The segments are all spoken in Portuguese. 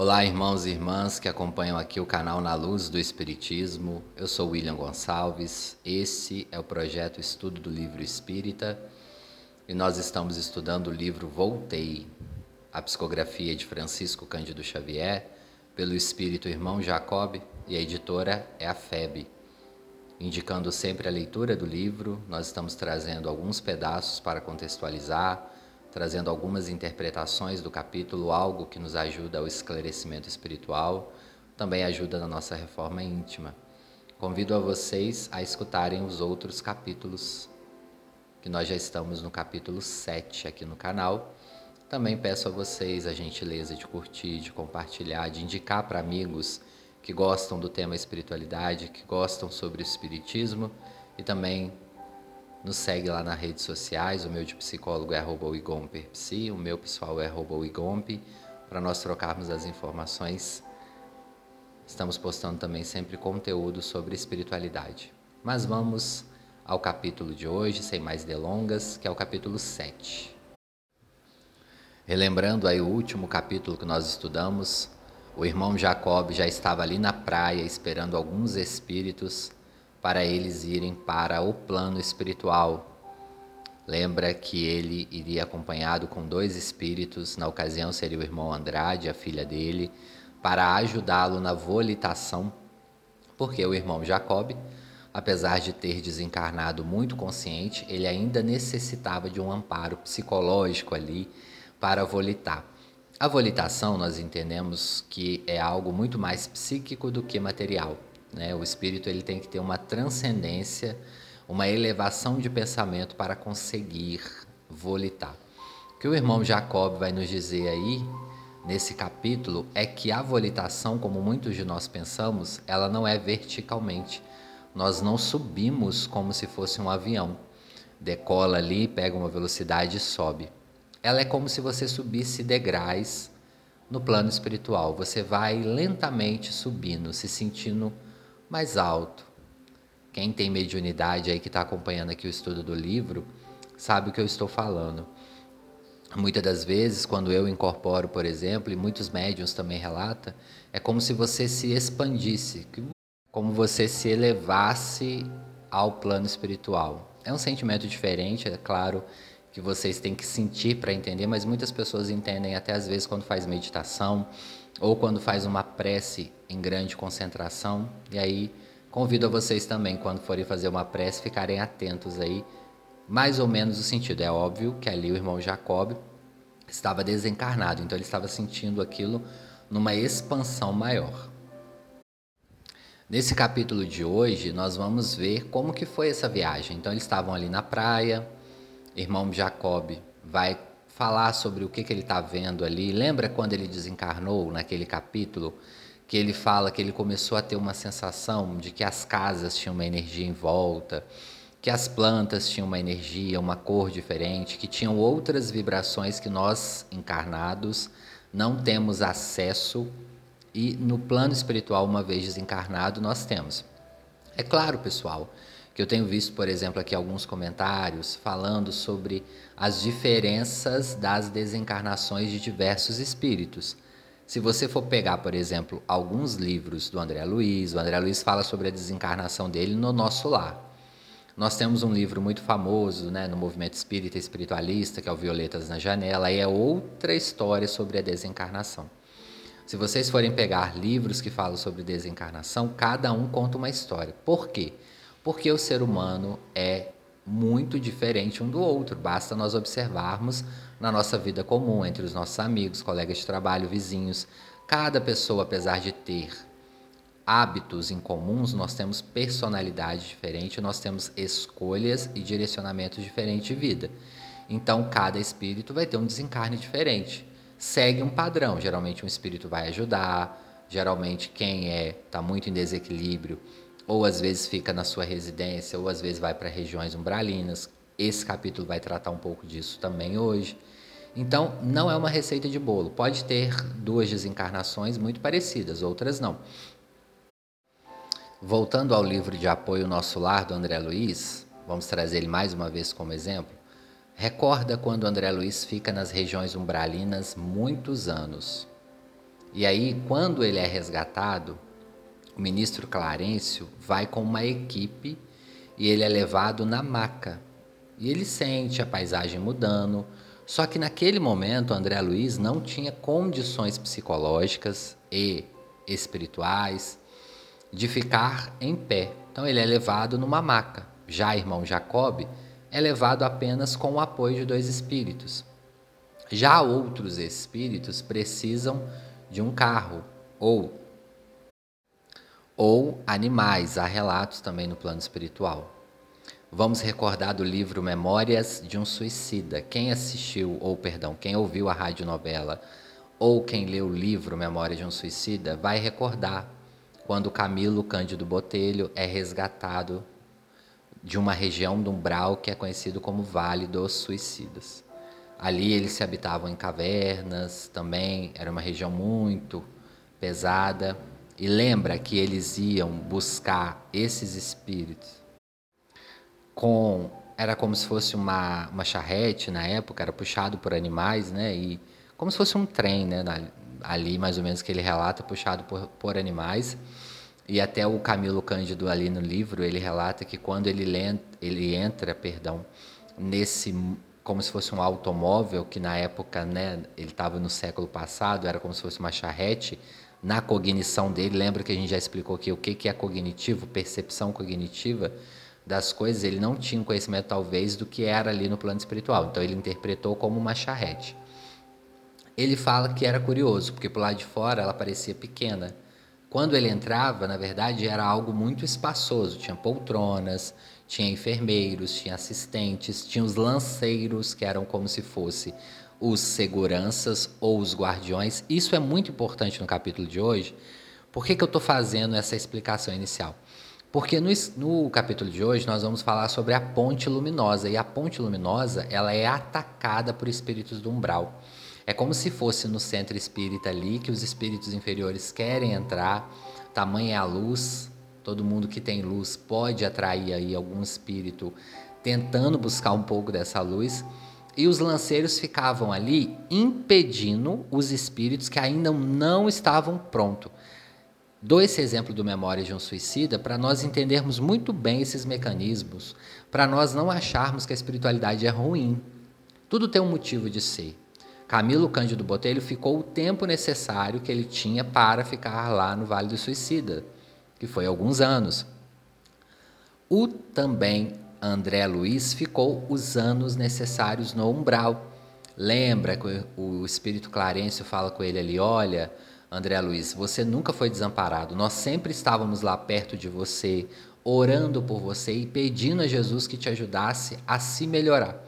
Olá, irmãos e irmãs que acompanham aqui o canal Na Luz do Espiritismo. Eu sou William Gonçalves. Esse é o projeto Estudo do Livro Espírita e nós estamos estudando o livro Voltei, a psicografia de Francisco Cândido Xavier, pelo Espírito Irmão Jacob e a editora é a FEB. Indicando sempre a leitura do livro, nós estamos trazendo alguns pedaços para contextualizar trazendo algumas interpretações do capítulo, algo que nos ajuda ao esclarecimento espiritual, também ajuda na nossa reforma íntima. Convido a vocês a escutarem os outros capítulos, que nós já estamos no capítulo 7 aqui no canal. Também peço a vocês a gentileza de curtir, de compartilhar, de indicar para amigos que gostam do tema espiritualidade, que gostam sobre o espiritismo e também nos segue lá nas redes sociais, o meu de psicólogo é arroba o meu pessoal é arroba para nós trocarmos as informações. Estamos postando também sempre conteúdo sobre espiritualidade. Mas vamos ao capítulo de hoje, sem mais delongas, que é o capítulo 7. Relembrando aí o último capítulo que nós estudamos, o irmão Jacob já estava ali na praia esperando alguns espíritos para eles irem para o plano espiritual. Lembra que ele iria acompanhado com dois espíritos, na ocasião seria o irmão Andrade, a filha dele, para ajudá-lo na volitação, porque o irmão Jacob, apesar de ter desencarnado muito consciente, ele ainda necessitava de um amparo psicológico ali para volitar. A volitação nós entendemos que é algo muito mais psíquico do que material. Né? O espírito ele tem que ter uma transcendência, uma elevação de pensamento para conseguir volitar. O que o irmão Jacob vai nos dizer aí nesse capítulo é que a volitação, como muitos de nós pensamos, ela não é verticalmente. Nós não subimos como se fosse um avião. Decola ali, pega uma velocidade e sobe. Ela é como se você subisse degraus no plano espiritual. Você vai lentamente subindo, se sentindo mais alto. Quem tem mediunidade aí que está acompanhando aqui o estudo do livro sabe o que eu estou falando. Muitas das vezes, quando eu incorporo, por exemplo, e muitos médiums também relatam, é como se você se expandisse, como você se elevasse ao plano espiritual. É um sentimento diferente, é claro que vocês têm que sentir para entender, mas muitas pessoas entendem até às vezes quando faz meditação ou quando faz uma prece em grande concentração. E aí convido a vocês também, quando forem fazer uma prece, ficarem atentos aí, mais ou menos o sentido. É óbvio que ali o irmão Jacob estava desencarnado, então ele estava sentindo aquilo numa expansão maior. Nesse capítulo de hoje, nós vamos ver como que foi essa viagem. Então eles estavam ali na praia, irmão Jacob vai falar sobre o que, que ele está vendo ali. Lembra quando ele desencarnou, naquele capítulo, que ele fala que ele começou a ter uma sensação de que as casas tinham uma energia em volta, que as plantas tinham uma energia, uma cor diferente, que tinham outras vibrações que nós, encarnados, não temos acesso e no plano espiritual, uma vez desencarnado, nós temos. É claro, pessoal, que eu tenho visto, por exemplo, aqui alguns comentários falando sobre as diferenças das desencarnações de diversos espíritos. Se você for pegar, por exemplo, alguns livros do André Luiz, o André Luiz fala sobre a desencarnação dele no nosso lar. Nós temos um livro muito famoso né, no movimento espírita espiritualista, que é o Violetas na Janela, e é outra história sobre a desencarnação. Se vocês forem pegar livros que falam sobre desencarnação, cada um conta uma história. Por quê? Porque o ser humano é muito diferente um do outro. Basta nós observarmos na nossa vida comum, entre os nossos amigos, colegas de trabalho, vizinhos. Cada pessoa, apesar de ter hábitos em comuns, nós temos personalidade diferente, nós temos escolhas e direcionamentos diferentes de vida. Então, cada espírito vai ter um desencarne diferente. Segue um padrão. Geralmente, um espírito vai ajudar. Geralmente, quem é está muito em desequilíbrio ou às vezes fica na sua residência, ou às vezes vai para regiões umbralinas. Esse capítulo vai tratar um pouco disso também hoje. Então, não é uma receita de bolo. Pode ter duas desencarnações muito parecidas, outras não. Voltando ao livro de apoio Nosso Lar do André Luiz, vamos trazer ele mais uma vez como exemplo. Recorda quando André Luiz fica nas regiões umbralinas muitos anos. E aí, quando ele é resgatado, o ministro Clarencio vai com uma equipe e ele é levado na maca. E ele sente a paisagem mudando. Só que naquele momento, André Luiz não tinha condições psicológicas e espirituais de ficar em pé. Então ele é levado numa maca. Já irmão Jacob é levado apenas com o apoio de dois espíritos. Já outros espíritos precisam de um carro ou ou animais, há relatos também no plano espiritual. Vamos recordar do livro Memórias de um Suicida. Quem assistiu, ou perdão, quem ouviu a radionovela ou quem leu o livro Memórias de um Suicida vai recordar quando Camilo Cândido Botelho é resgatado de uma região do umbral que é conhecido como Vale dos Suicidas. Ali eles se habitavam em cavernas também, era uma região muito pesada. E lembra que eles iam buscar esses espíritos com era como se fosse uma, uma charrete na época, era puxado por animais, né? E como se fosse um trem, né? Ali, mais ou menos, que ele relata, puxado por, por animais. E até o Camilo Cândido ali no livro, ele relata que quando ele, ele entra, perdão, nesse como se fosse um automóvel que na época, né, ele estava no século passado, era como se fosse uma charrete, na cognição dele, lembra que a gente já explicou aqui o que que é cognitivo, percepção cognitiva das coisas, ele não tinha conhecimento talvez do que era ali no plano espiritual. Então ele interpretou como uma charrete. Ele fala que era curioso, porque por lado de fora ela parecia pequena, quando ele entrava, na verdade, era algo muito espaçoso. Tinha poltronas, tinha enfermeiros, tinha assistentes, tinha os lanceiros, que eram como se fosse os seguranças ou os guardiões. Isso é muito importante no capítulo de hoje. Por que, que eu estou fazendo essa explicação inicial? Porque no, no, capítulo de hoje nós vamos falar sobre a ponte luminosa. E a ponte luminosa ela é atacada por espíritos do umbral. É como se fosse no centro espírita ali que os espíritos inferiores querem entrar, tamanha é a luz, todo mundo que tem luz pode atrair aí algum espírito tentando buscar um pouco dessa luz. E os lanceiros ficavam ali impedindo os espíritos que ainda não estavam prontos. Dou esse exemplo do Memória de um Suicida para nós entendermos muito bem esses mecanismos, para nós não acharmos que a espiritualidade é ruim. Tudo tem um motivo de ser. Camilo Cândido Botelho ficou o tempo necessário que ele tinha para ficar lá no Vale do Suicida, que foi alguns anos. O também André Luiz ficou os anos necessários no umbral. Lembra que o espírito Clarencio fala com ele ali: olha, André Luiz, você nunca foi desamparado. Nós sempre estávamos lá perto de você, orando por você e pedindo a Jesus que te ajudasse a se melhorar.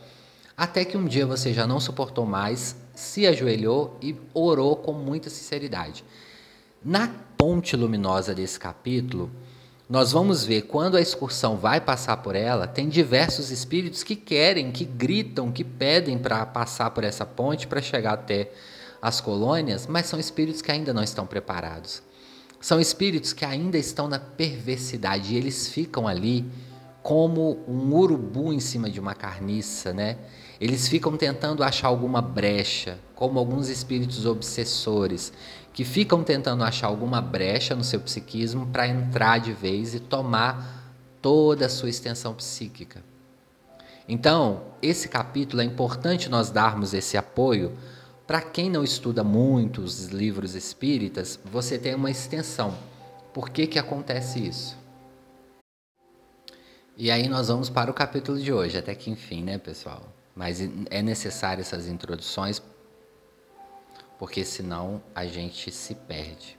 Até que um dia você já não suportou mais, se ajoelhou e orou com muita sinceridade. Na ponte luminosa desse capítulo, nós vamos ver quando a excursão vai passar por ela, tem diversos espíritos que querem, que gritam, que pedem para passar por essa ponte para chegar até as colônias, mas são espíritos que ainda não estão preparados. São espíritos que ainda estão na perversidade e eles ficam ali como um urubu em cima de uma carniça, né? Eles ficam tentando achar alguma brecha, como alguns espíritos obsessores, que ficam tentando achar alguma brecha no seu psiquismo para entrar de vez e tomar toda a sua extensão psíquica. Então, esse capítulo é importante nós darmos esse apoio para quem não estuda muito os livros espíritas, você tem uma extensão. Por que, que acontece isso? E aí nós vamos para o capítulo de hoje, até que enfim, né, pessoal? Mas é necessário essas introduções, porque senão a gente se perde.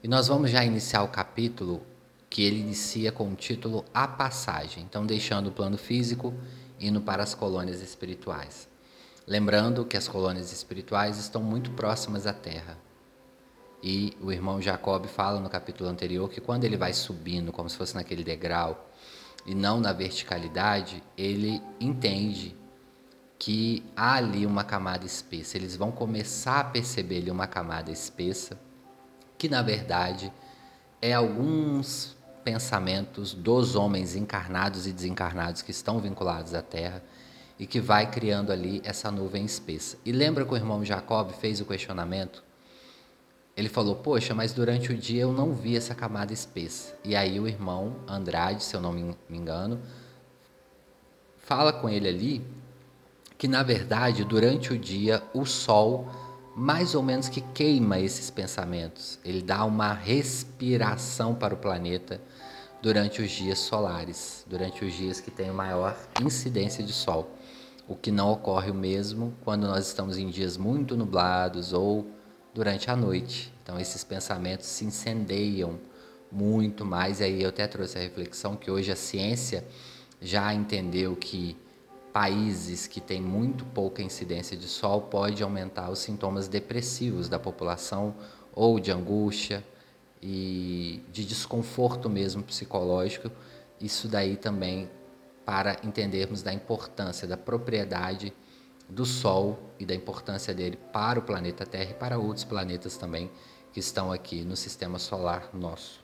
E nós vamos já iniciar o capítulo que ele inicia com o título A Passagem. Então, deixando o plano físico, indo para as colônias espirituais. Lembrando que as colônias espirituais estão muito próximas à Terra. E o irmão Jacob fala no capítulo anterior que quando ele vai subindo, como se fosse naquele degrau, e não na verticalidade, ele entende que há ali uma camada espessa. Eles vão começar a perceber ali uma camada espessa, que na verdade é alguns pensamentos dos homens encarnados e desencarnados que estão vinculados à Terra e que vai criando ali essa nuvem espessa. E lembra que o irmão Jacob fez o questionamento ele falou: Poxa, mas durante o dia eu não vi essa camada espessa. E aí o irmão Andrade, se eu não me engano, fala com ele ali que na verdade durante o dia o sol mais ou menos que queima esses pensamentos. Ele dá uma respiração para o planeta durante os dias solares, durante os dias que tem maior incidência de sol. O que não ocorre o mesmo quando nós estamos em dias muito nublados ou durante a noite. Então esses pensamentos se incendeiam muito mais. E aí eu até trouxe a reflexão que hoje a ciência já entendeu que países que têm muito pouca incidência de sol pode aumentar os sintomas depressivos da população ou de angústia e de desconforto mesmo psicológico. Isso daí também para entendermos da importância da propriedade do Sol e da importância dele para o planeta Terra e para outros planetas também que estão aqui no sistema solar nosso.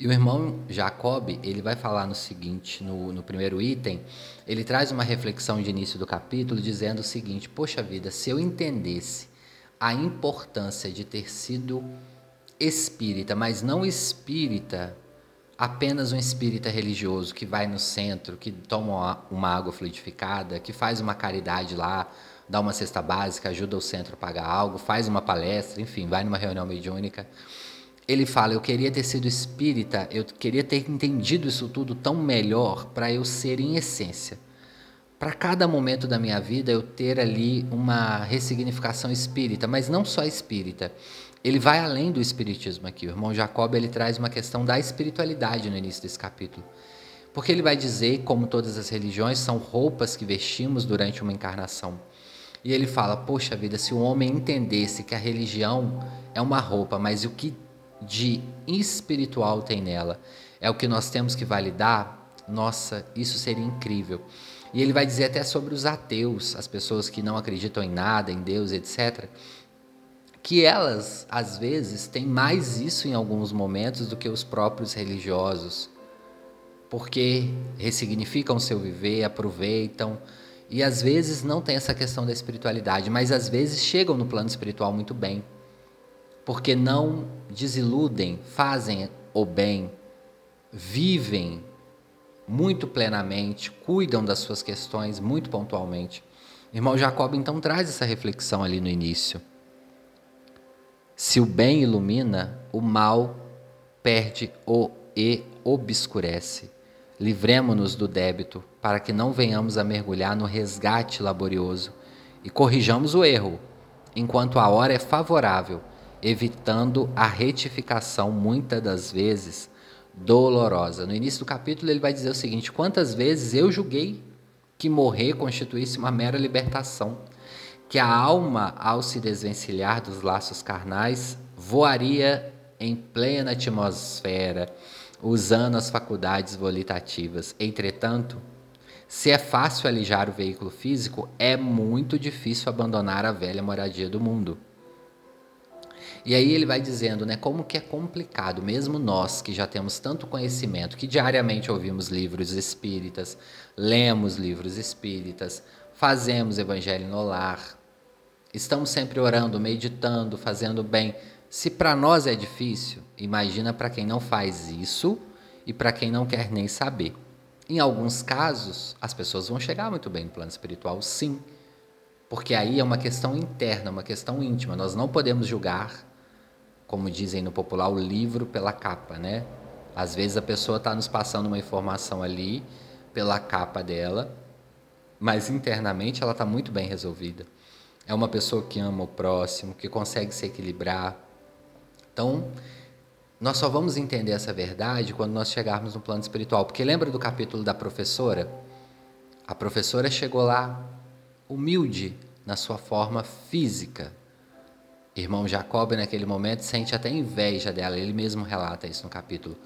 E o irmão Jacob, ele vai falar no seguinte, no, no primeiro item, ele traz uma reflexão de início do capítulo dizendo o seguinte: Poxa vida, se eu entendesse a importância de ter sido espírita, mas não espírita apenas um espírita religioso que vai no centro, que toma uma água fluidificada, que faz uma caridade lá, dá uma cesta básica, ajuda o centro a pagar algo, faz uma palestra, enfim, vai numa reunião mediúnica ele fala: Eu queria ter sido espírita, eu queria ter entendido isso tudo tão melhor para eu ser em essência. Para cada momento da minha vida eu ter ali uma ressignificação espírita, mas não só espírita. Ele vai além do espiritismo aqui. O irmão Jacob ele traz uma questão da espiritualidade no início desse capítulo. Porque ele vai dizer, como todas as religiões, são roupas que vestimos durante uma encarnação. E ele fala: Poxa vida, se o homem entendesse que a religião é uma roupa, mas o que de espiritual tem nela, é o que nós temos que validar, nossa, isso seria incrível. E ele vai dizer até sobre os ateus, as pessoas que não acreditam em nada, em Deus, etc., que elas, às vezes, têm mais isso em alguns momentos do que os próprios religiosos, porque ressignificam o seu viver, aproveitam, e às vezes não tem essa questão da espiritualidade, mas às vezes chegam no plano espiritual muito bem porque não desiludem, fazem o bem, vivem muito plenamente, cuidam das suas questões muito pontualmente. Irmão Jacob então traz essa reflexão ali no início. Se o bem ilumina, o mal perde o e obscurece. Livremo-nos do débito, para que não venhamos a mergulhar no resgate laborioso e corrijamos o erro, enquanto a hora é favorável evitando a retificação, muitas das vezes dolorosa. No início do capítulo, ele vai dizer o seguinte: Quantas vezes eu julguei que morrer constituísse uma mera libertação, que a alma, ao se desvencilhar dos laços carnais, voaria em plena atmosfera, usando as faculdades volitativas. Entretanto, se é fácil alijar o veículo físico, é muito difícil abandonar a velha moradia do mundo. E aí ele vai dizendo, né, como que é complicado, mesmo nós que já temos tanto conhecimento, que diariamente ouvimos livros espíritas, lemos livros espíritas, fazemos evangelho no lar, estamos sempre orando, meditando, fazendo bem. Se para nós é difícil, imagina para quem não faz isso e para quem não quer nem saber. Em alguns casos, as pessoas vão chegar muito bem no plano espiritual, sim. Porque aí é uma questão interna, uma questão íntima. Nós não podemos julgar como dizem no popular, o livro pela capa, né? Às vezes a pessoa está nos passando uma informação ali pela capa dela, mas internamente ela está muito bem resolvida. É uma pessoa que ama o próximo, que consegue se equilibrar. Então, nós só vamos entender essa verdade quando nós chegarmos no plano espiritual. Porque lembra do capítulo da professora? A professora chegou lá humilde na sua forma física, Irmão Jacob, naquele momento, sente até inveja dela, ele mesmo relata isso no capítulo,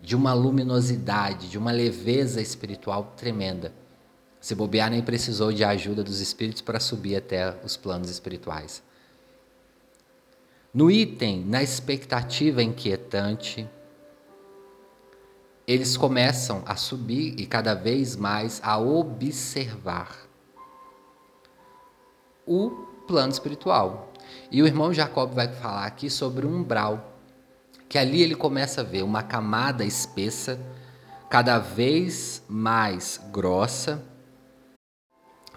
de uma luminosidade, de uma leveza espiritual tremenda. Se bobear, nem precisou de ajuda dos espíritos para subir até os planos espirituais. No item, na expectativa inquietante, eles começam a subir e cada vez mais a observar o plano espiritual. E o irmão Jacob vai falar aqui sobre um umbral, que ali ele começa a ver uma camada espessa, cada vez mais grossa.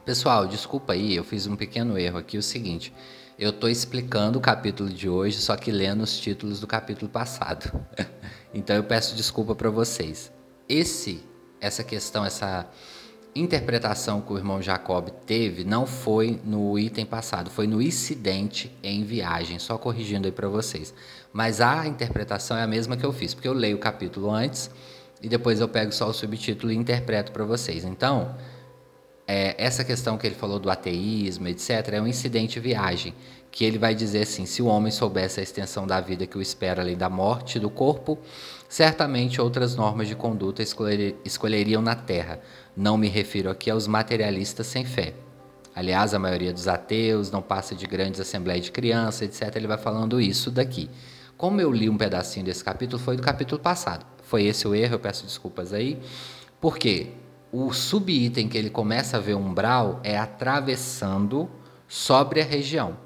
Pessoal, desculpa aí, eu fiz um pequeno erro aqui, o seguinte, eu estou explicando o capítulo de hoje, só que lendo os títulos do capítulo passado. então eu peço desculpa para vocês. Esse, essa questão, essa interpretação que o irmão Jacob teve não foi no item passado, foi no incidente em viagem, só corrigindo aí para vocês. Mas a interpretação é a mesma que eu fiz, porque eu leio o capítulo antes e depois eu pego só o subtítulo e interpreto para vocês. Então, é, essa questão que ele falou do ateísmo, etc., é um incidente viagem, que ele vai dizer assim: se o homem soubesse a extensão da vida que o espera além da morte do corpo, certamente outras normas de conduta escolher, escolheriam na terra. Não me refiro aqui aos materialistas sem fé. Aliás, a maioria dos ateus não passa de grandes assembleias de crianças, etc. Ele vai falando isso daqui. Como eu li um pedacinho desse capítulo, foi do capítulo passado. Foi esse o erro, eu peço desculpas aí. Por quê? o subitem que ele começa a ver umbral é atravessando sobre a região.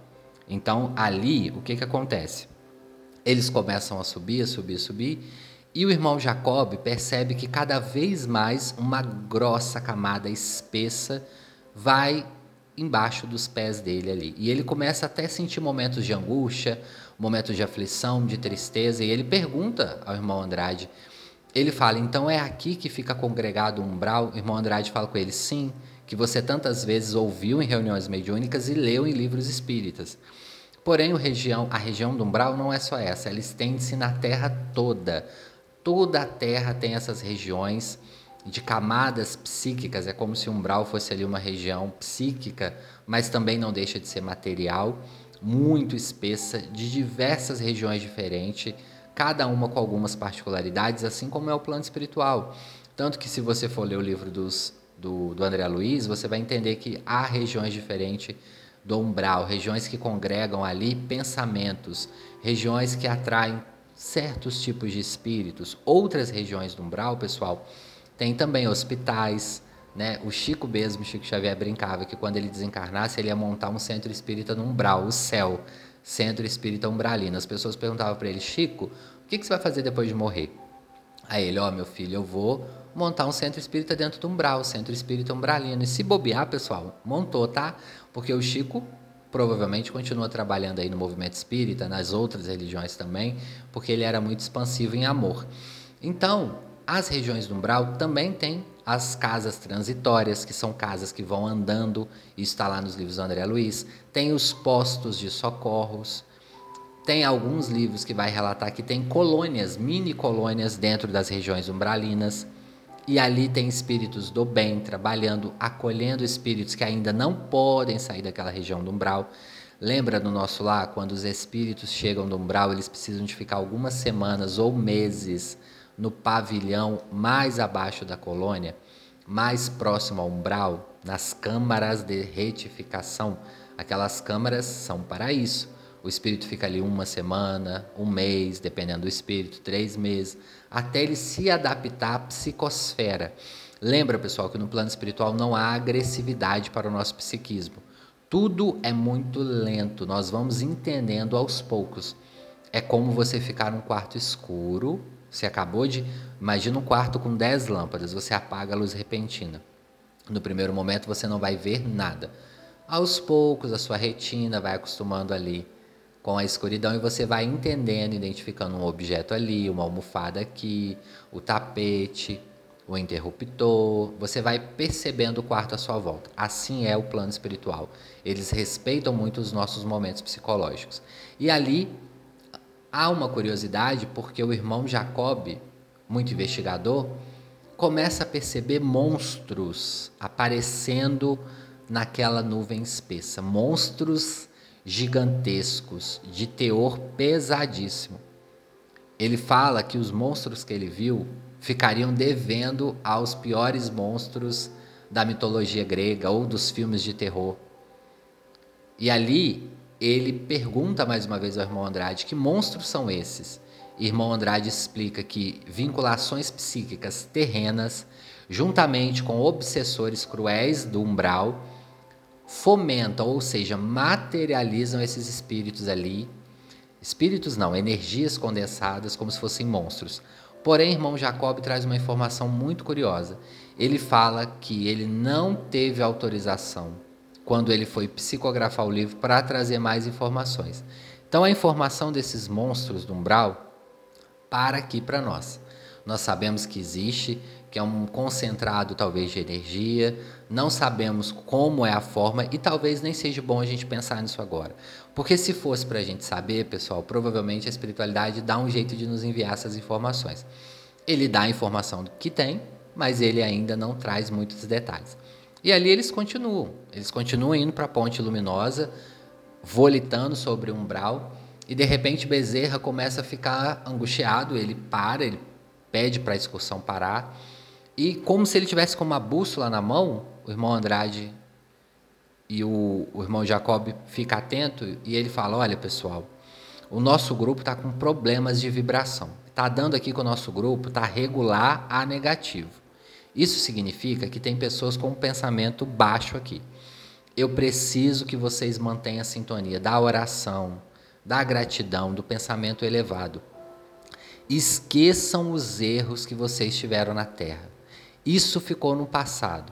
Então, ali, o que, que acontece? Eles começam a subir, a subir, a subir, e o irmão Jacob percebe que cada vez mais uma grossa camada espessa vai embaixo dos pés dele ali. E ele começa até a sentir momentos de angústia, momentos de aflição, de tristeza, e ele pergunta ao irmão Andrade: ele fala, então é aqui que fica congregado o umbral? O irmão Andrade fala com ele, sim, que você tantas vezes ouviu em reuniões mediúnicas e leu em livros espíritas. Porém, região, a região do umbral não é só essa, ela estende-se na terra toda. Toda a terra tem essas regiões de camadas psíquicas, é como se o umbral fosse ali uma região psíquica, mas também não deixa de ser material, muito espessa, de diversas regiões diferentes cada uma com algumas particularidades, assim como é o plano espiritual. Tanto que, se você for ler o livro dos, do, do André Luiz, você vai entender que há regiões diferentes do umbral, regiões que congregam ali pensamentos, regiões que atraem certos tipos de espíritos. Outras regiões do umbral, pessoal, tem também hospitais. Né? O Chico mesmo, Chico Xavier, brincava que quando ele desencarnasse, ele ia montar um centro espírita no umbral, o céu. Centro Espírita Umbralino. As pessoas perguntavam para ele, Chico, o que, que, você vai fazer depois de morrer? Aí ele, ó, oh, meu filho, eu vou montar um centro espírita dentro do umbral, Centro Espírita Umbralino. E se bobear, pessoal, montou, tá? Porque o Chico provavelmente continua trabalhando aí no movimento espírita, nas outras religiões também, porque ele era muito expansivo em amor. Então, as regiões do umbral também têm as casas transitórias, que são casas que vão andando, isso está lá nos livros do André Luiz. Tem os postos de socorros. Tem alguns livros que vai relatar que tem colônias, mini colônias dentro das regiões umbralinas. E ali tem espíritos do bem trabalhando, acolhendo espíritos que ainda não podem sair daquela região do umbral. Lembra no nosso lá, quando os espíritos chegam do umbral, eles precisam de ficar algumas semanas ou meses no pavilhão mais abaixo da colônia, mais próximo ao umbral, nas câmaras de retificação. Aquelas câmaras são para isso. O espírito fica ali uma semana, um mês, dependendo do espírito, três meses, até ele se adaptar à psicosfera. Lembra, pessoal, que no plano espiritual não há agressividade para o nosso psiquismo. Tudo é muito lento, nós vamos entendendo aos poucos. É como você ficar num quarto escuro, você acabou de. Imagina um quarto com 10 lâmpadas, você apaga a luz repentina. No primeiro momento você não vai ver nada. Aos poucos a sua retina vai acostumando ali com a escuridão e você vai entendendo, identificando um objeto ali, uma almofada aqui, o tapete, o interruptor. Você vai percebendo o quarto à sua volta. Assim é o plano espiritual. Eles respeitam muito os nossos momentos psicológicos. E ali Há uma curiosidade porque o irmão Jacob, muito investigador, começa a perceber monstros aparecendo naquela nuvem espessa, monstros gigantescos, de teor pesadíssimo. Ele fala que os monstros que ele viu ficariam devendo aos piores monstros da mitologia grega ou dos filmes de terror. E ali ele pergunta mais uma vez ao irmão Andrade que monstros são esses. Irmão Andrade explica que vinculações psíquicas terrenas, juntamente com obsessores cruéis do umbral, fomentam, ou seja, materializam esses espíritos ali. Espíritos não, energias condensadas como se fossem monstros. Porém, irmão Jacob traz uma informação muito curiosa. Ele fala que ele não teve autorização quando ele foi psicografar o livro para trazer mais informações. Então, a informação desses monstros do umbral para aqui para nós. Nós sabemos que existe, que é um concentrado talvez de energia, não sabemos como é a forma e talvez nem seja bom a gente pensar nisso agora. Porque se fosse para a gente saber, pessoal, provavelmente a espiritualidade dá um jeito de nos enviar essas informações. Ele dá a informação que tem, mas ele ainda não traz muitos detalhes. E ali eles continuam, eles continuam indo para a ponte luminosa, volitando sobre o umbral, e de repente Bezerra começa a ficar angustiado, ele para, ele pede para a excursão parar, e como se ele tivesse com uma bússola na mão, o irmão Andrade e o, o irmão Jacob fica atento e ele fala: Olha, pessoal, o nosso grupo está com problemas de vibração. Está dando aqui que o nosso grupo está regular a negativo. Isso significa que tem pessoas com um pensamento baixo aqui. Eu preciso que vocês mantenham a sintonia da oração, da gratidão, do pensamento elevado. Esqueçam os erros que vocês tiveram na terra. Isso ficou no passado.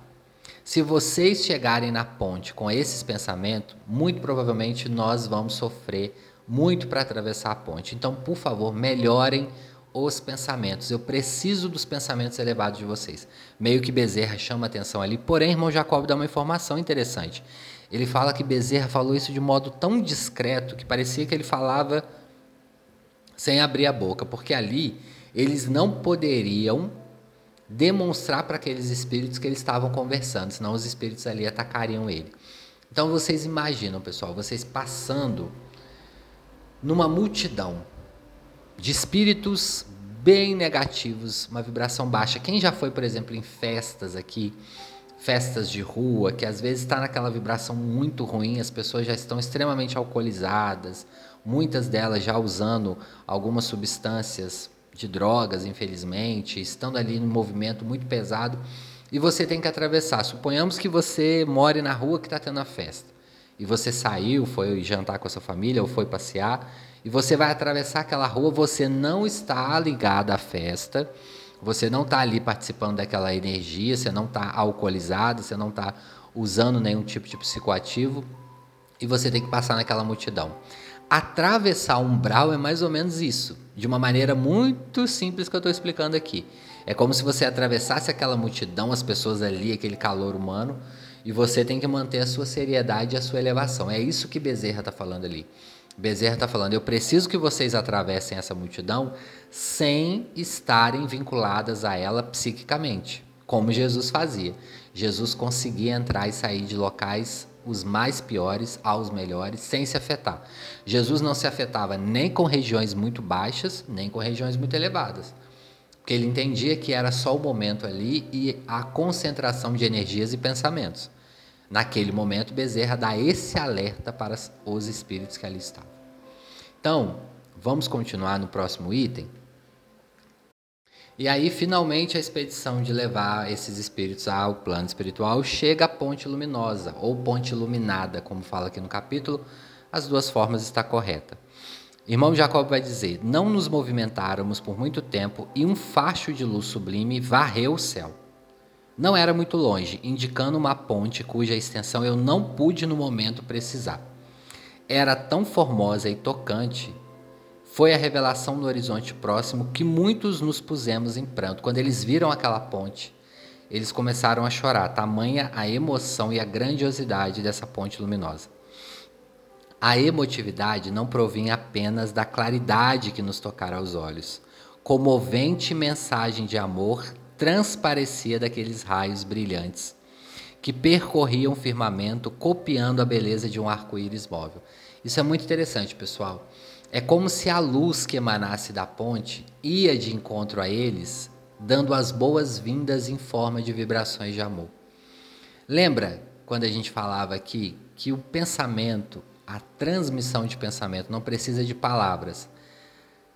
Se vocês chegarem na ponte com esses pensamentos, muito provavelmente nós vamos sofrer muito para atravessar a ponte. Então, por favor, melhorem os pensamentos. Eu preciso dos pensamentos elevados de vocês. Meio que Bezerra chama atenção ali. Porém, irmão Jacob dá uma informação interessante. Ele fala que Bezerra falou isso de modo tão discreto que parecia que ele falava sem abrir a boca, porque ali eles não poderiam demonstrar para aqueles espíritos que eles estavam conversando, senão os espíritos ali atacariam ele. Então vocês imaginam, pessoal, vocês passando numa multidão de espíritos bem negativos, uma vibração baixa. Quem já foi, por exemplo, em festas aqui, festas de rua, que às vezes está naquela vibração muito ruim, as pessoas já estão extremamente alcoolizadas, muitas delas já usando algumas substâncias de drogas, infelizmente, estando ali num movimento muito pesado, e você tem que atravessar. Suponhamos que você more na rua que está tendo a festa, e você saiu, foi jantar com a sua família ou foi passear, e você vai atravessar aquela rua, você não está ligado à festa, você não está ali participando daquela energia, você não está alcoolizado, você não está usando nenhum tipo de psicoativo, e você tem que passar naquela multidão. Atravessar umbral é mais ou menos isso, de uma maneira muito simples que eu estou explicando aqui. É como se você atravessasse aquela multidão, as pessoas ali, aquele calor humano, e você tem que manter a sua seriedade e a sua elevação. É isso que Bezerra está falando ali. Bezerra está falando: eu preciso que vocês atravessem essa multidão sem estarem vinculadas a ela psiquicamente, como Jesus fazia. Jesus conseguia entrar e sair de locais os mais piores aos melhores, sem se afetar. Jesus não se afetava nem com regiões muito baixas, nem com regiões muito elevadas. Porque ele entendia que era só o momento ali e a concentração de energias e pensamentos. Naquele momento, Bezerra dá esse alerta para os espíritos que ali estavam. Então, vamos continuar no próximo item. E aí, finalmente, a expedição de levar esses espíritos ao plano espiritual chega à ponte luminosa, ou ponte iluminada, como fala aqui no capítulo. As duas formas está correta. Irmão Jacob vai dizer: Não nos movimentáramos por muito tempo e um facho de luz sublime varreu o céu. Não era muito longe, indicando uma ponte cuja extensão eu não pude no momento precisar. Era tão formosa e tocante foi a revelação no horizonte próximo que muitos nos pusemos em pranto. Quando eles viram aquela ponte, eles começaram a chorar, tamanha a emoção e a grandiosidade dessa ponte luminosa. A emotividade não provinha apenas da claridade que nos tocara aos olhos. Comovente mensagem de amor transparecia daqueles raios brilhantes que percorriam o firmamento, copiando a beleza de um arco-íris móvel. Isso é muito interessante, pessoal. É como se a luz que emanasse da ponte ia de encontro a eles, dando as boas-vindas em forma de vibrações de amor. Lembra quando a gente falava aqui que o pensamento, a transmissão de pensamento não precisa de palavras.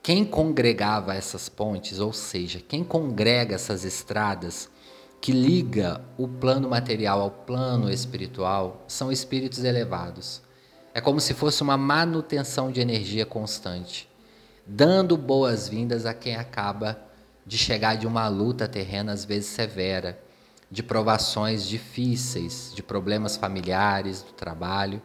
Quem congregava essas pontes, ou seja, quem congrega essas estradas, que liga o plano material ao plano espiritual são espíritos elevados. É como se fosse uma manutenção de energia constante, dando boas-vindas a quem acaba de chegar de uma luta terrena, às vezes severa, de provações difíceis, de problemas familiares, do trabalho.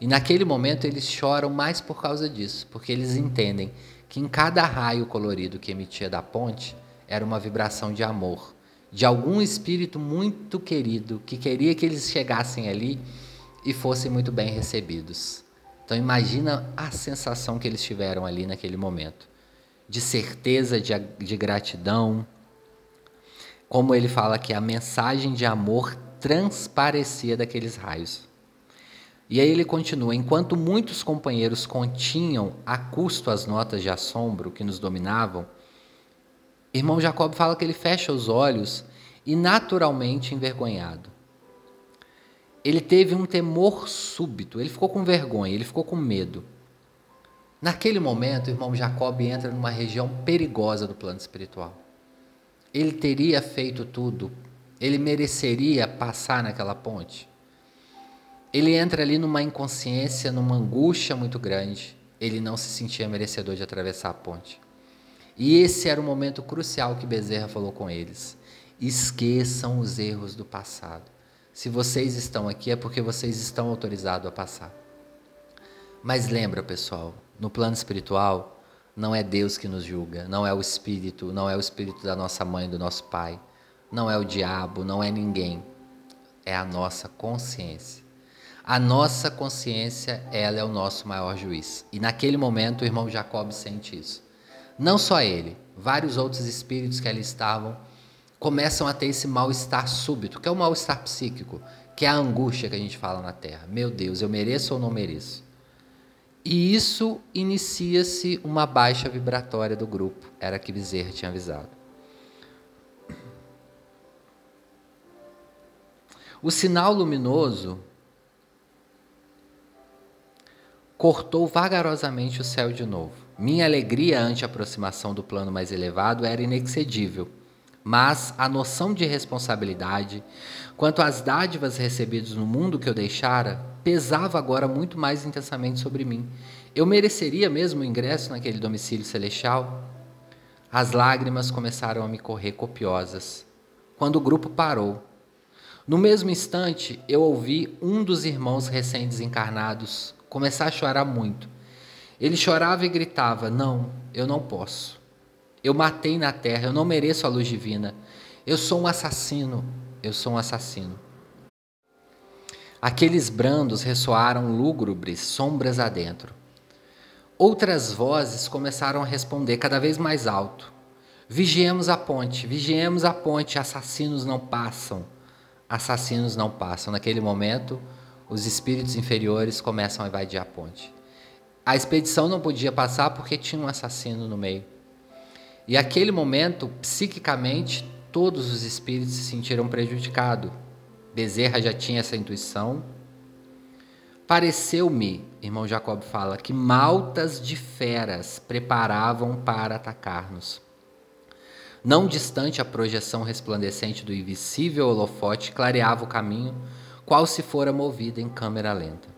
E naquele momento eles choram mais por causa disso, porque eles entendem que em cada raio colorido que emitia da ponte era uma vibração de amor, de algum espírito muito querido que queria que eles chegassem ali e fossem muito bem recebidos. Então imagina a sensação que eles tiveram ali naquele momento, de certeza, de, de gratidão. Como ele fala que a mensagem de amor transparecia daqueles raios. E aí ele continua: enquanto muitos companheiros continham a custo as notas de assombro que nos dominavam, irmão Jacob fala que ele fecha os olhos e naturalmente envergonhado. Ele teve um temor súbito, ele ficou com vergonha, ele ficou com medo. Naquele momento, o irmão Jacob entra numa região perigosa do plano espiritual. Ele teria feito tudo, ele mereceria passar naquela ponte ele entra ali numa inconsciência, numa angústia muito grande. Ele não se sentia merecedor de atravessar a ponte. E esse era o momento crucial que Bezerra falou com eles. Esqueçam os erros do passado. Se vocês estão aqui é porque vocês estão autorizados a passar. Mas lembra, pessoal, no plano espiritual, não é Deus que nos julga, não é o espírito, não é o espírito da nossa mãe, do nosso pai, não é o diabo, não é ninguém. É a nossa consciência. A nossa consciência, ela é o nosso maior juiz. E naquele momento o irmão Jacob sente isso. Não só ele, vários outros espíritos que ali estavam começam a ter esse mal-estar súbito, que é o mal-estar psíquico, que é a angústia que a gente fala na Terra. Meu Deus, eu mereço ou não mereço? E isso inicia-se uma baixa vibratória do grupo, era que Bezerra tinha avisado. O sinal luminoso cortou vagarosamente o céu de novo. Minha alegria ante a aproximação do plano mais elevado era inexcedível, mas a noção de responsabilidade quanto às dádivas recebidas no mundo que eu deixara pesava agora muito mais intensamente sobre mim. Eu mereceria mesmo o ingresso naquele domicílio celestial? As lágrimas começaram a me correr copiosas quando o grupo parou. No mesmo instante, eu ouvi um dos irmãos recém-desencarnados começar a chorar muito. Ele chorava e gritava: Não, eu não posso. Eu matei na terra, eu não mereço a luz divina. Eu sou um assassino, eu sou um assassino. Aqueles brandos ressoaram lúgubres, sombras adentro. Outras vozes começaram a responder cada vez mais alto. Vigiemos a ponte, vigiemos a ponte, assassinos não passam. Assassinos não passam. Naquele momento, os espíritos inferiores começam a invadir a ponte. A expedição não podia passar porque tinha um assassino no meio. E aquele momento, psiquicamente, todos os espíritos se sentiram prejudicados. Bezerra já tinha essa intuição. Pareceu-me, irmão Jacob fala, que maltas de feras preparavam para atacar-nos. Não distante a projeção resplandecente do invisível holofote clareava o caminho qual se fora movida em câmera lenta.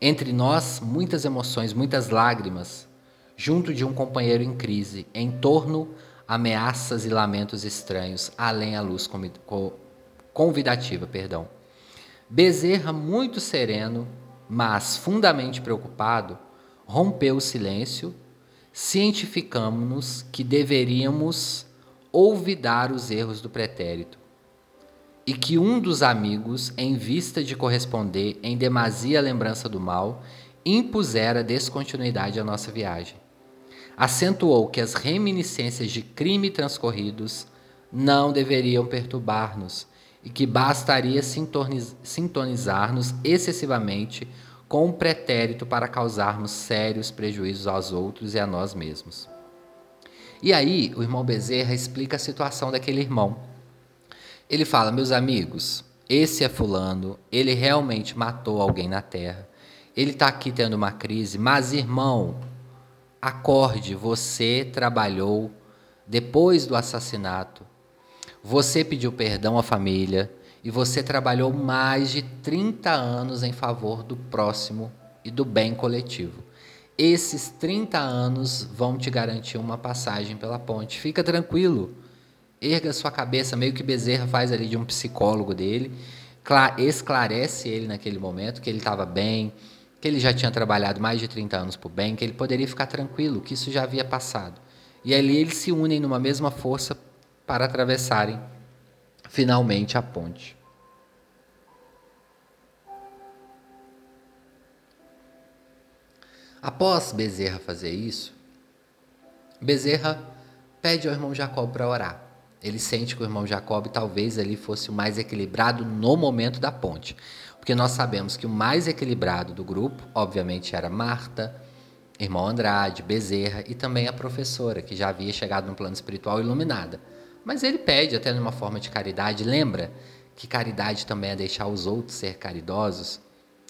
Entre nós, muitas emoções, muitas lágrimas, junto de um companheiro em crise, em torno ameaças e lamentos estranhos, além a luz convidativa, perdão. Bezerra, muito sereno, mas fundamente preocupado, rompeu o silêncio, cientificamos-nos que deveríamos olvidar os erros do pretérito e que um dos amigos, em vista de corresponder em demasia à lembrança do mal, impusera descontinuidade à nossa viagem. Acentuou que as reminiscências de crime transcorridos não deveriam perturbar-nos e que bastaria sintonizar-nos excessivamente com um pretérito para causarmos sérios prejuízos aos outros e a nós mesmos. E aí, o irmão Bezerra explica a situação daquele irmão ele fala: Meus amigos, esse é Fulano, ele realmente matou alguém na terra. Ele está aqui tendo uma crise, mas irmão, acorde, você trabalhou depois do assassinato. Você pediu perdão à família e você trabalhou mais de 30 anos em favor do próximo e do bem coletivo. Esses 30 anos vão te garantir uma passagem pela ponte. Fica tranquilo. Erga sua cabeça, meio que Bezerra faz ali de um psicólogo dele, esclarece ele naquele momento que ele estava bem, que ele já tinha trabalhado mais de 30 anos por bem, que ele poderia ficar tranquilo, que isso já havia passado. E ali eles se unem numa mesma força para atravessarem finalmente a ponte. Após Bezerra fazer isso, Bezerra pede ao irmão Jacob para orar. Ele sente que o irmão Jacob talvez ali fosse o mais equilibrado no momento da ponte. Porque nós sabemos que o mais equilibrado do grupo, obviamente, era Marta, irmão Andrade, Bezerra e também a professora, que já havia chegado no plano espiritual iluminada. Mas ele pede, até numa forma de caridade, lembra que caridade também é deixar os outros ser caridosos?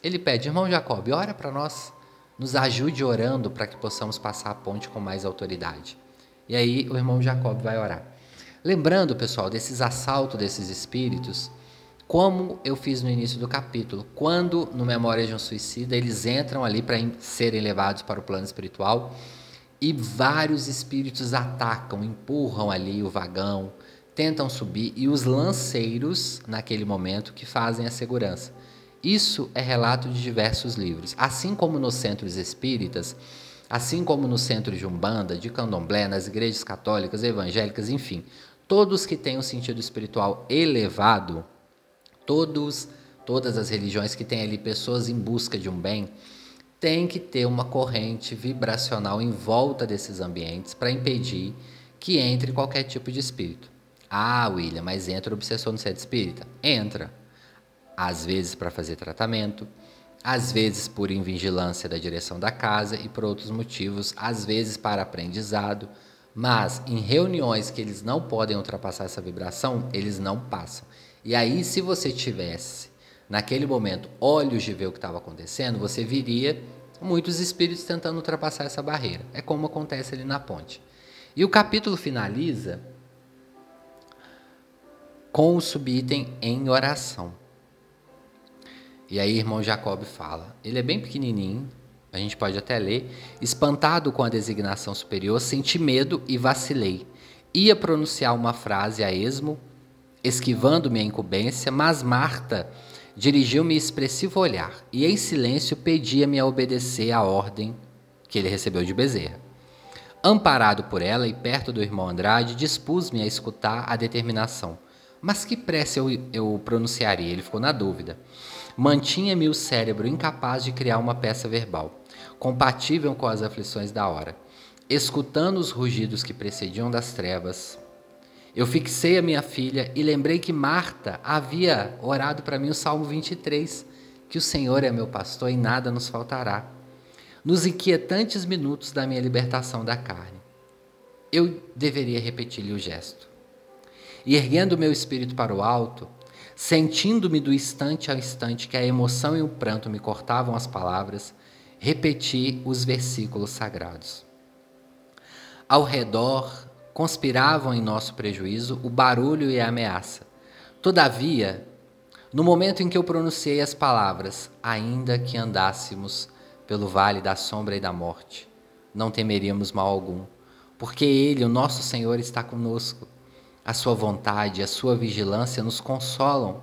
Ele pede, irmão Jacob, ora para nós, nos ajude orando para que possamos passar a ponte com mais autoridade. E aí o irmão Jacob vai orar. Lembrando, pessoal, desses assaltos desses espíritos, como eu fiz no início do capítulo, quando no Memória de um Suicida eles entram ali para serem levados para o plano espiritual e vários espíritos atacam, empurram ali o vagão, tentam subir e os lanceiros, naquele momento, que fazem a segurança. Isso é relato de diversos livros. Assim como nos centros espíritas, assim como no centro de Umbanda, de Candomblé, nas igrejas católicas, evangélicas, enfim, todos que têm um sentido espiritual elevado, todos, todas as religiões que têm ali pessoas em busca de um bem, tem que ter uma corrente vibracional em volta desses ambientes para impedir que entre qualquer tipo de espírito. Ah, William, mas entra o obsessor no centro espírita? Entra. Às vezes para fazer tratamento, às vezes por invigilância da direção da casa e por outros motivos, às vezes para aprendizado, mas em reuniões que eles não podem ultrapassar essa vibração, eles não passam. E aí, se você tivesse naquele momento olhos de ver o que estava acontecendo, você viria muitos espíritos tentando ultrapassar essa barreira. É como acontece ali na ponte. E o capítulo finaliza com o subitem em oração. E aí, irmão Jacob fala. Ele é bem pequenininho, a gente pode até ler. Espantado com a designação superior, senti medo e vacilei. Ia pronunciar uma frase a esmo, esquivando minha incumbência, mas Marta dirigiu-me expressivo olhar e, em silêncio, pedia-me a obedecer à ordem que ele recebeu de Bezerra. Amparado por ela e perto do irmão Andrade, dispus-me a escutar a determinação. Mas que prece eu, eu pronunciaria? Ele ficou na dúvida. Mantinha-me o cérebro incapaz de criar uma peça verbal, compatível com as aflições da hora. Escutando os rugidos que precediam das trevas, eu fixei a minha filha e lembrei que Marta havia orado para mim o Salmo 23, que o Senhor é meu pastor e nada nos faltará. Nos inquietantes minutos da minha libertação da carne, eu deveria repetir-lhe o gesto. E erguendo meu espírito para o alto, sentindo-me do instante ao instante que a emoção e o pranto me cortavam as palavras, repeti os versículos sagrados. Ao redor conspiravam em nosso prejuízo o barulho e a ameaça. Todavia, no momento em que eu pronunciei as palavras, ainda que andássemos pelo vale da sombra e da morte, não temeríamos mal algum, porque Ele, o nosso Senhor, está conosco. A Sua vontade, a Sua vigilância nos consolam.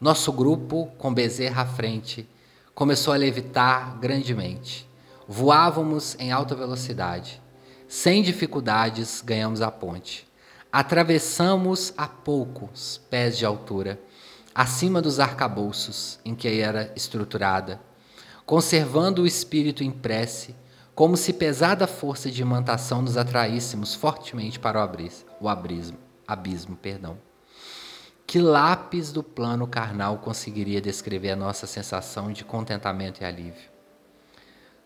Nosso grupo, com Bezerra à frente, começou a levitar grandemente. Voávamos em alta velocidade sem dificuldades, ganhamos a ponte. Atravessamos a poucos pés de altura, acima dos arcabouços em que era estruturada, conservando o espírito em prece, como se pesada força de imantação nos atraíssemos fortemente para o, abris, o abismo, abismo. Perdão. Que lápis do plano carnal conseguiria descrever a nossa sensação de contentamento e alívio?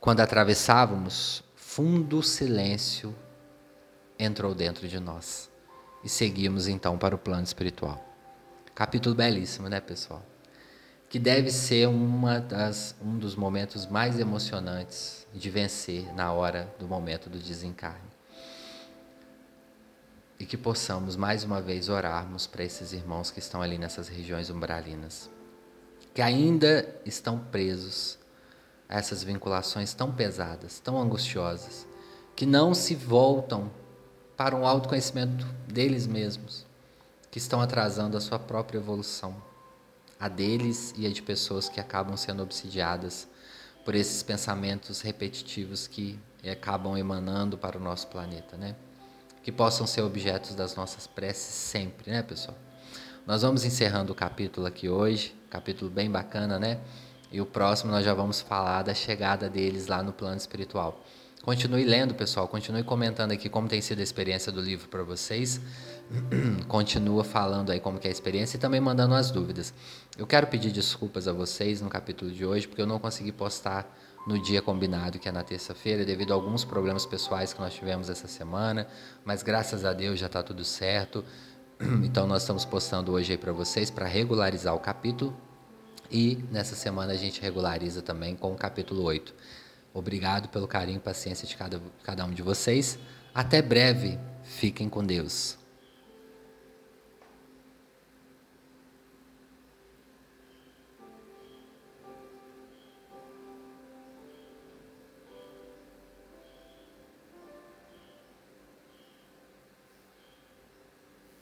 Quando atravessávamos profundo silêncio entrou dentro de nós. E seguimos então para o plano espiritual. Capítulo belíssimo, né, pessoal? Que deve ser uma das, um dos momentos mais emocionantes de vencer na hora do momento do desencarne. e que possamos mais uma vez orarmos para esses irmãos que estão ali nessas regiões umbralinas, que ainda estão presos a essas vinculações tão pesadas, tão angustiosas, que não se voltam para um autoconhecimento deles mesmos, que estão atrasando a sua própria evolução, a deles e a de pessoas que acabam sendo obsidiadas por esses pensamentos repetitivos que acabam emanando para o nosso planeta, né? Que possam ser objetos das nossas preces sempre, né, pessoal? Nós vamos encerrando o capítulo aqui hoje, capítulo bem bacana, né? E o próximo nós já vamos falar da chegada deles lá no plano espiritual. Continue lendo, pessoal. Continue comentando aqui como tem sido a experiência do livro para vocês. Continua falando aí como é a experiência e também mandando as dúvidas. Eu quero pedir desculpas a vocês no capítulo de hoje, porque eu não consegui postar no dia combinado, que é na terça-feira, devido a alguns problemas pessoais que nós tivemos essa semana, mas graças a Deus já está tudo certo. Então nós estamos postando hoje aí para vocês para regularizar o capítulo e nessa semana a gente regulariza também com o capítulo 8. Obrigado pelo carinho e paciência de cada, cada um de vocês. Até breve. Fiquem com Deus.